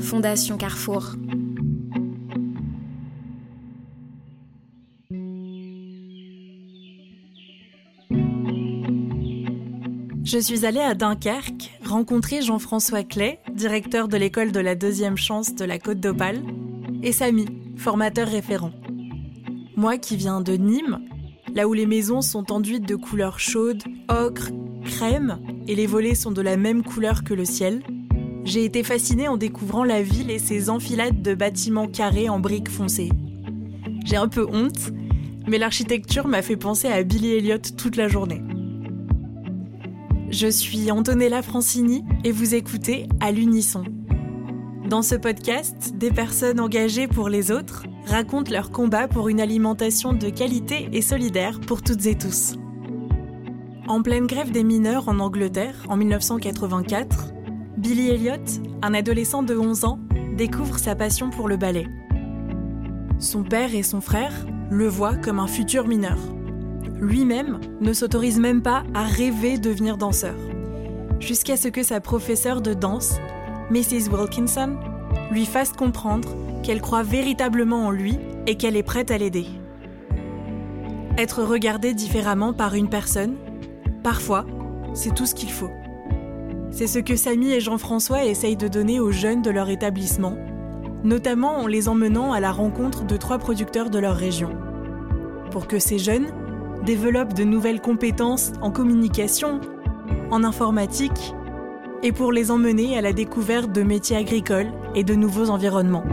Fondation Carrefour. Je suis allée à Dunkerque rencontrer Jean-François Clay, directeur de l'école de la deuxième chance de la Côte d'Opale, et Samy, formateur référent. Moi qui viens de Nîmes, là où les maisons sont enduites de couleurs chaudes, ocre, crème, et les volets sont de la même couleur que le ciel, j'ai été fascinée en découvrant la ville et ses enfilades de bâtiments carrés en briques foncées. J'ai un peu honte, mais l'architecture m'a fait penser à Billy Elliot toute la journée. Je suis Antonella Francini et vous écoutez à l'unisson. Dans ce podcast, des personnes engagées pour les autres racontent leur combat pour une alimentation de qualité et solidaire pour toutes et tous. En pleine grève des mineurs en Angleterre en 1984, Billy Elliot, un adolescent de 11 ans, découvre sa passion pour le ballet. Son père et son frère le voient comme un futur mineur. Lui-même ne s'autorise même pas à rêver de devenir danseur. Jusqu'à ce que sa professeure de danse, Mrs. Wilkinson, lui fasse comprendre qu'elle croit véritablement en lui et qu'elle est prête à l'aider. Être regardé différemment par une personne, parfois, c'est tout ce qu'il faut. C'est ce que Samy et Jean-François essayent de donner aux jeunes de leur établissement, notamment en les emmenant à la rencontre de trois producteurs de leur région. Pour que ces jeunes développent de nouvelles compétences en communication, en informatique, et pour les emmener à la découverte de métiers agricoles et de nouveaux environnements.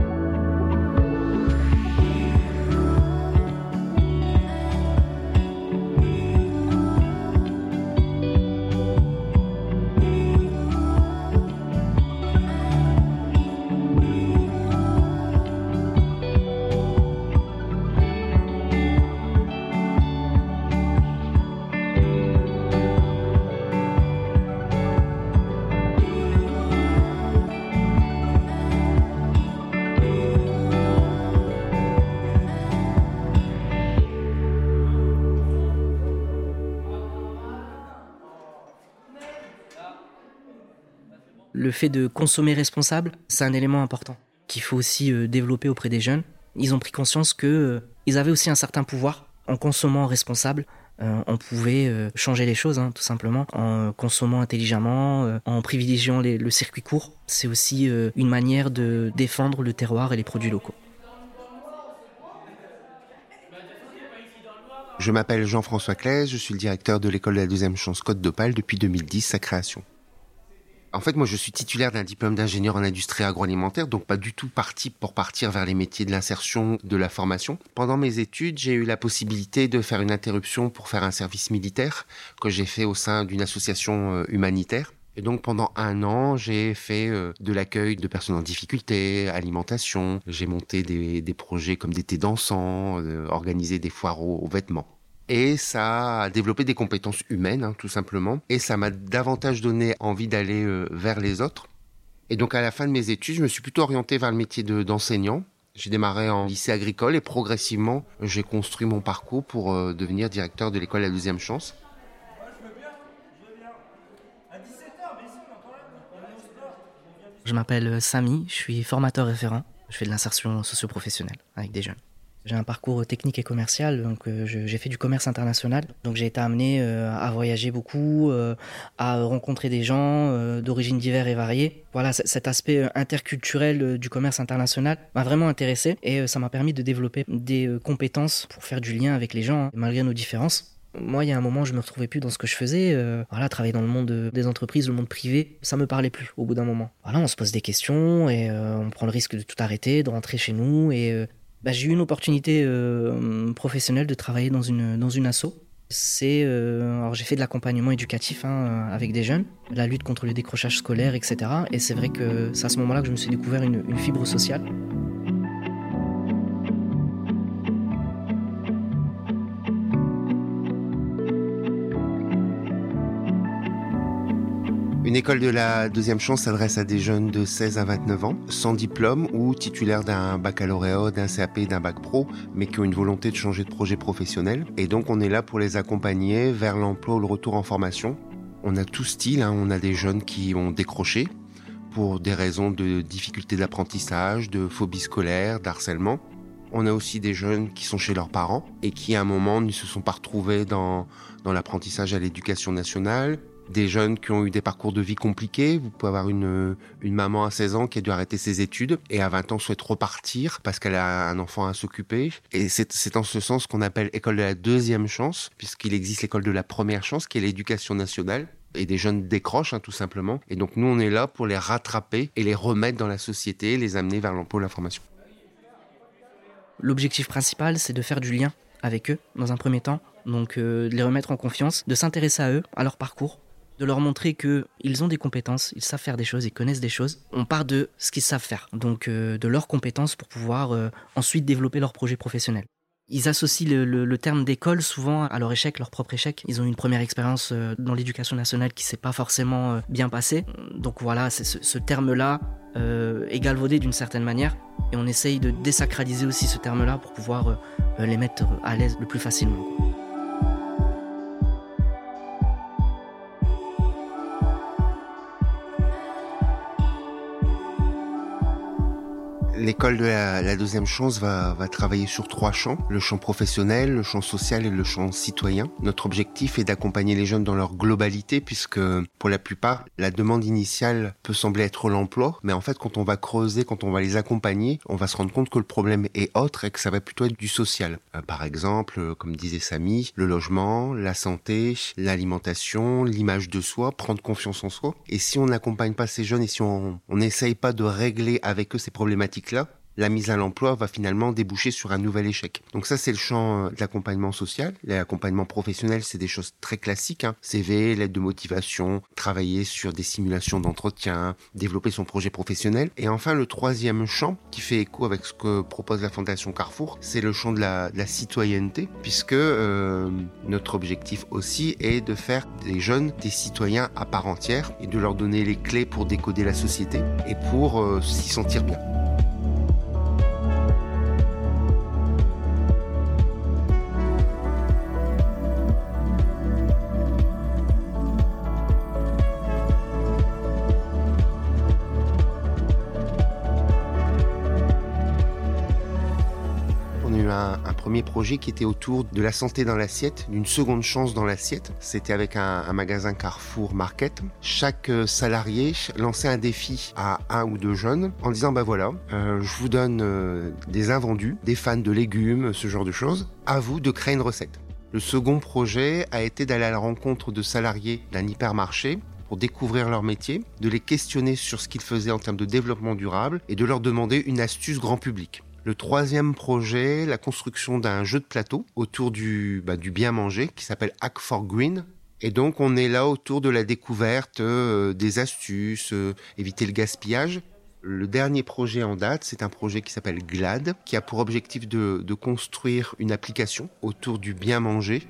Le fait de consommer responsable, c'est un élément important qu'il faut aussi euh, développer auprès des jeunes. Ils ont pris conscience que euh, avaient aussi un certain pouvoir en consommant responsable. Euh, on pouvait changer les choses, hein, tout simplement, en consommant intelligemment, en privilégiant le circuit court. C'est aussi une manière de défendre le terroir et les produits locaux. Je m'appelle Jean-François Claise, je suis le directeur de l'école de la deuxième chance Côte d'Opale depuis 2010, sa création. En fait, moi, je suis titulaire d'un diplôme d'ingénieur en industrie agroalimentaire, donc pas du tout parti pour partir vers les métiers de l'insertion, de la formation. Pendant mes études, j'ai eu la possibilité de faire une interruption pour faire un service militaire que j'ai fait au sein d'une association euh, humanitaire. Et donc pendant un an, j'ai fait euh, de l'accueil de personnes en difficulté, alimentation. J'ai monté des, projets comme des thés dansants, euh, organisé des foires aux vêtements et ça a développé des compétences humaines, hein, tout simplement. Et ça m'a davantage donné envie d'aller euh, vers les autres. Et donc à la fin de mes études, je me suis plutôt orienté vers le métier d'enseignant. j'ai démarré en lycée agricole et progressivement, j'ai construit mon parcours pour euh, devenir directeur de l'école La Deuxième Chance. Je m'appelle euh, Samy, je suis formateur référent. Je fais de l'insertion socio-professionnelle avec des jeunes. J'ai un parcours technique et commercial, donc euh, j'ai fait du commerce international. Donc j'ai été amené euh, à voyager beaucoup, euh, à rencontrer des gens d'origines diverses et variées. Voilà, cet aspect interculturel du commerce international m'a vraiment intéressé et ça m'a permis de développer des compétences pour faire du lien avec les gens, hein, malgré nos différences. Moi, il y a un moment, je me retrouvais plus dans ce que je faisais. voilà, travailler dans le monde des entreprises, le monde privé, ça me parlait plus au bout d'un moment. Voilà, on se pose des questions et on prend le risque de tout arrêter, de rentrer chez nous et bah, j'ai eu une opportunité euh, professionnelle de travailler dans une, dans une asso. C'est, euh, alors j'ai fait de l'accompagnement éducatif hein, avec des jeunes, la lutte contre le décrochage scolaire, etc. Et c'est vrai que c'est à ce moment-là que je me suis découvert une fibre sociale. Une école de la deuxième chance s'adresse à des jeunes de 16 à 29 ans, sans diplôme ou titulaires d'un baccalauréat, d'un CAP, d'un bac pro, mais qui ont une volonté de changer de projet professionnel. Et donc on est là pour les accompagner vers l'emploi ou le retour en formation. On a tout style, hein. on a des jeunes qui ont décroché, pour des raisons de difficultés d'apprentissage, de phobie scolaire, d'harcèlement. On a aussi des jeunes qui sont chez leurs parents et qui à un moment ne se sont pas retrouvés dans, dans l'apprentissage à l'éducation nationale. Des jeunes qui ont eu des parcours de vie compliqués. Vous pouvez avoir une, une maman à 16 ans qui a dû arrêter ses études et à 20 ans souhaite repartir parce qu'elle a un enfant à s'occuper. Et c'est en ce sens qu'on appelle école de la deuxième chance, puisqu'il existe l'école de la première chance qui est l'éducation nationale et des jeunes décrochent hein, tout simplement. Et donc nous, on est là pour les rattraper et les remettre dans la société, les amener vers l'emploi de la formation. L'objectif principal, c'est de faire du lien avec eux dans un premier temps, donc euh, de les remettre en confiance, de s'intéresser à eux, à leur parcours, de leur montrer qu'ils ont des compétences, ils savent faire des choses, ils connaissent des choses. On part de ce qu'ils savent faire, donc euh, de leurs compétences pour pouvoir euh, ensuite développer leur projet professionnel. Ils associent le, terme d'école souvent à leur échec, leur propre échec. Ils ont une première expérience dans l'éducation nationale qui s'est pas forcément bien passée. Donc voilà, ce, ce terme-là est galvaudé d'une certaine manière. Et on essaye de désacraliser aussi ce terme-là pour pouvoir euh, euh, les mettre à l'aise le plus facilement. L'école de la, deuxième chance va, va, travailler sur trois champs, le champ professionnel, le champ social et le champ citoyen. Notre objectif est d'accompagner les jeunes dans leur globalité puisque pour la plupart, la demande initiale peut sembler être l'emploi, mais en fait quand on va creuser, quand on va les accompagner, on va se rendre compte que le problème est autre et que ça va plutôt être du social. Euh, par exemple, euh, comme disait Samy, le logement, la santé, l'alimentation, l'image de soi, prendre confiance en soi. Et si on n'accompagne pas ces jeunes et si on n'essaye pas de régler avec eux ces problématiques la mise à l'emploi va finalement déboucher sur un nouvel échec. Donc ça, c'est le champ euh, de l'accompagnement social. L'accompagnement professionnel, c'est des choses très classiques. Hein. CV, l'aide de motivation, travailler sur des simulations d'entretien, développer son projet professionnel. Et enfin, le troisième champ, qui fait écho avec ce que propose la Fondation Carrefour, c'est le champ de la, citoyenneté, puisque euh, notre objectif aussi est de faire des jeunes des citoyens à part entière et de leur donner les clés pour décoder la société et pour euh, s'y sentir bien. Premier projet qui était autour de la santé dans l'assiette, d'une seconde chance dans l'assiette. C'était avec un, magasin Carrefour Market. Chaque euh, salarié lançait un défi à un ou deux jeunes en disant bah voilà, euh, je vous donne euh, des invendus, des fans de légumes, ce genre de choses. À vous de créer une recette. Le second projet a été d'aller à la rencontre de salariés d'un hypermarché pour découvrir leur métier, de les questionner sur ce qu'ils faisaient en termes de développement durable et de leur demander une astuce grand public. Le troisième projet, la construction d'un jeu de plateau autour du, bah, du bien manger qui s'appelle Hack for Green. Et donc on est là autour de la découverte euh, des astuces, euh, éviter le gaspillage. Le dernier projet en date, c'est un projet qui s'appelle GLAD, qui a pour objectif de, de construire une application autour du bien manger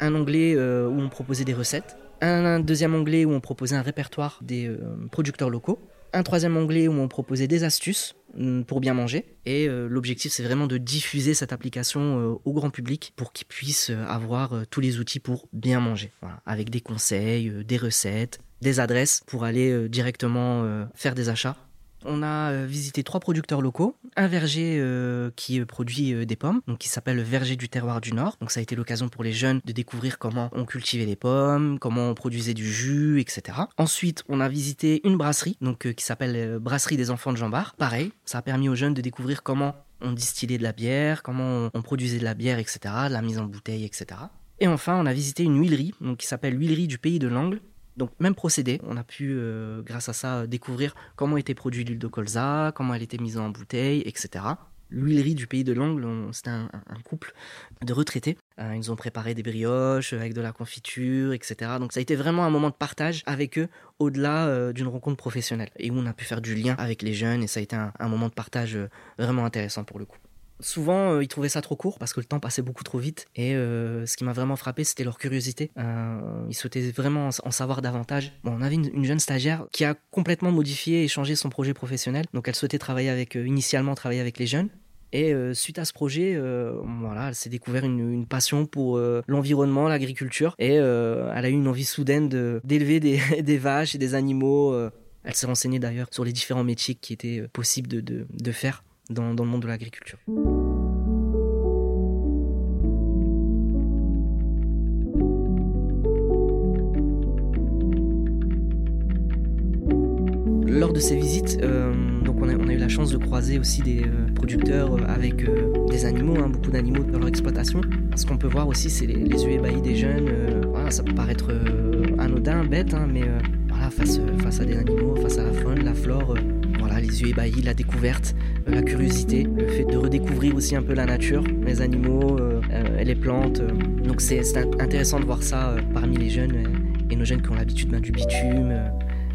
un onglet euh, où on proposait des recettes, un, deuxième onglet où on proposait un répertoire des producteurs locaux, un troisième onglet où on proposait des astuces mm, pour bien manger. Et euh, l'objectif, c'est vraiment de diffuser cette application euh, au grand public pour qu'ils puissent euh, avoir tous les outils pour bien manger. avec des conseils, des recettes, des adresses pour aller directement faire des achats on a euh, visité trois producteurs locaux, un verger euh, qui euh, produit des pommes, qui s'appelle le verger du terroir du Nord. Donc ça a été l'occasion pour les jeunes de découvrir comment on cultivait les pommes, comment on produisait du jus, etc. Ensuite, on a visité une brasserie, donc qui s'appelle Brasserie des enfants de Jean Bar. Pareil, ça a permis aux jeunes de découvrir comment on distillait de la bière, comment on produisait de la bière, etc., la mise en bouteille, etc. Et enfin, on a visité une huilerie, donc qui s'appelle l'huilerie du pays de l'Angle, donc même procédé, on a pu euh, grâce à ça découvrir comment était produit l'huile de colza, comment elle était mise en bouteille, etc. L'huilerie du pays de l'Angle, c'était un, couple de retraités. Euh, ils ont préparé des brioches avec de la confiture, etc. Donc ça a été vraiment un moment de partage avec eux au-delà euh, d'une rencontre professionnelle et où on a pu faire du lien avec les jeunes et ça a été un moment de partage vraiment intéressant pour le coup. Souvent, euh, ils trouvaient ça trop court parce que le temps passait beaucoup trop vite. Et euh, ce qui m'a vraiment frappé, c'était leur curiosité. Euh, ils souhaitaient vraiment en savoir davantage. On avait une, jeune stagiaire qui a complètement modifié et changé son projet professionnel. Donc, elle souhaitait travailler avec, initialement, travailler avec les jeunes. Et suite à ce projet, voilà, elle s'est découvert une, passion pour l'environnement, l'agriculture, et elle a eu une envie soudaine d'élever des, vaches et des animaux. Elle s'est renseignée d'ailleurs sur les différents métiers qui étaient possibles de faire dans, dans le monde de l'agriculture. lors de ces visites, euh, donc on a, eu la chance de croiser aussi des euh, producteurs euh, avec des animaux, hein, beaucoup d'animaux dans leur exploitation. Ce qu'on peut voir aussi, c'est les, yeux ébahis des jeunes. ça peut paraître anodin, bête, hein, mais voilà, face, face à des animaux, face à la faune, la flore, voilà, les yeux ébahis, la découverte, la curiosité, le fait de redécouvrir aussi un peu la nature, les animaux et les plantes. Donc c'est intéressant de voir ça parmi les jeunes et nos jeunes qui ont l'habitude ben, du bitume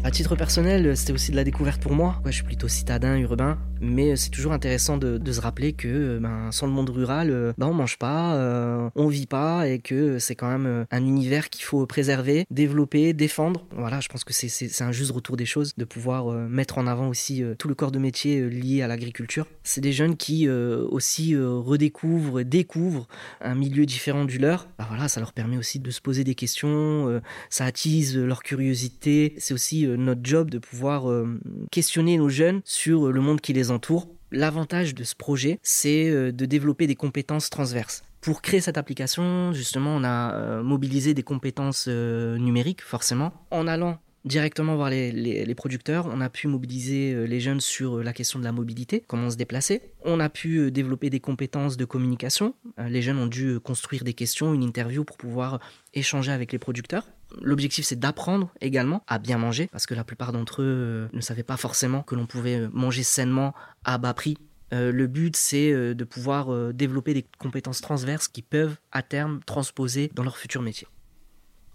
à titre personnel, c'était aussi de la découverte pour moi. je suis plutôt citadin, urbain, mais c'est toujours intéressant de, se rappeler que ben, sans le monde rural, euh, ben, on mange pas, euh, on vit pas, et que c'est quand même euh, un univers qu'il faut préserver, développer, défendre. Voilà, je pense que c'est un juste retour des choses de pouvoir mettre en avant aussi tout le corps de métier lié à l'agriculture. C'est des jeunes qui aussi redécouvrent, découvrent un milieu différent du leur. Ben, voilà, ça leur permet aussi de se poser des questions, ça attise leur curiosité. C'est aussi euh, notre job de pouvoir euh, questionner nos jeunes sur euh, le monde qui les entoure. L'avantage de ce projet, c'est de développer des compétences transverses. Pour créer cette application, justement, on a mobilisé des compétences numériques, forcément, en allant directement voir les, producteurs. On a pu mobiliser les jeunes sur la question de la mobilité, comment se déplacer. On a pu développer des compétences de communication. Les jeunes ont dû construire des questions, une interview pour pouvoir échanger avec les producteurs. L'objectif, c'est d'apprendre également à bien manger, parce que la plupart d'entre eux euh, ne savaient pas forcément que l'on pouvait euh, manger sainement à bas prix. Euh, le but, c'est de pouvoir développer des compétences transverses qui peuvent, à terme, transposer dans leur futur métier.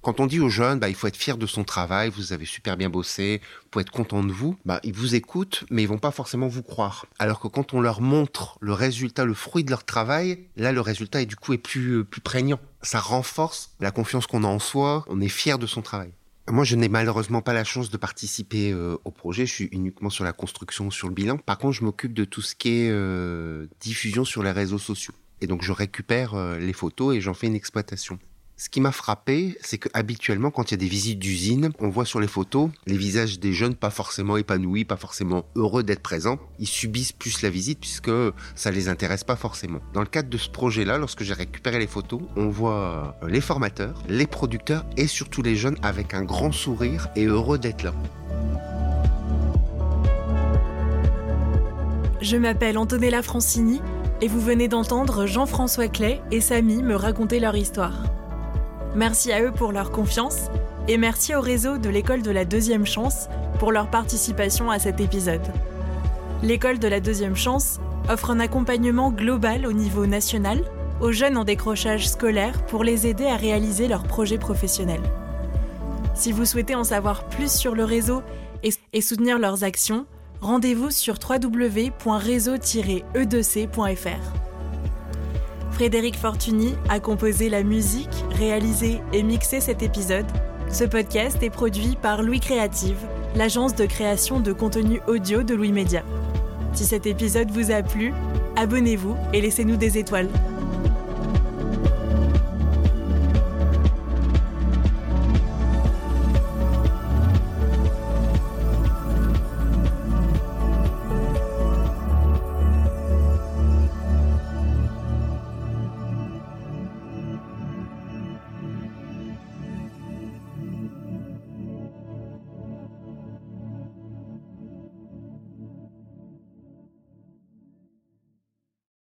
Quand on dit aux jeunes, bah, il faut être fier de son travail, vous avez super bien bossé, faut être content de vous, bah, ils vous écoutent, mais ils vont pas forcément vous croire. Alors que quand on leur montre le résultat, le fruit de leur travail, là, le résultat est du coup est plus, euh, plus prégnant. Ça renforce la confiance qu'on a en soi, on est fier de son travail. Moi, je n'ai malheureusement pas la chance de participer euh, au projet. Je suis uniquement sur la construction, sur le bilan. Par contre, je m'occupe de tout ce qui est euh, diffusion sur les réseaux sociaux. Et donc, je récupère les photos et j'en fais une exploitation. Ce qui m'a frappé, c'est que habituellement, quand il y a des visites d'usine, on voit sur les photos les visages des jeunes pas forcément épanouis, pas forcément heureux d'être présents. Ils subissent plus la visite puisque ça les intéresse pas forcément. Dans le cadre de ce projet-là, lorsque j'ai récupéré les photos, on voit les formateurs, les producteurs et surtout les jeunes avec un grand sourire et heureux d'être là. Je m'appelle Antonella Francini et vous venez d'entendre Jean-François Clay et Samy me raconter leur histoire. Merci à eux pour leur confiance et merci au réseau de l'école de la deuxième chance pour leur participation à cet épisode. L'école de la deuxième chance offre un accompagnement global au niveau national aux jeunes en décrochage scolaire pour les aider à réaliser leurs projets professionnels. Si vous souhaitez en savoir plus sur le réseau et, soutenir leurs actions, rendez-vous sur www.réseau-e2c.fr. Frédéric Fortuny a composé la musique, réalisé et mixé cet épisode. Ce podcast est produit par Louis Créative, l'agence de création de contenu audio de Louis Média. Si cet épisode vous a plu, abonnez-vous et laissez-nous des étoiles.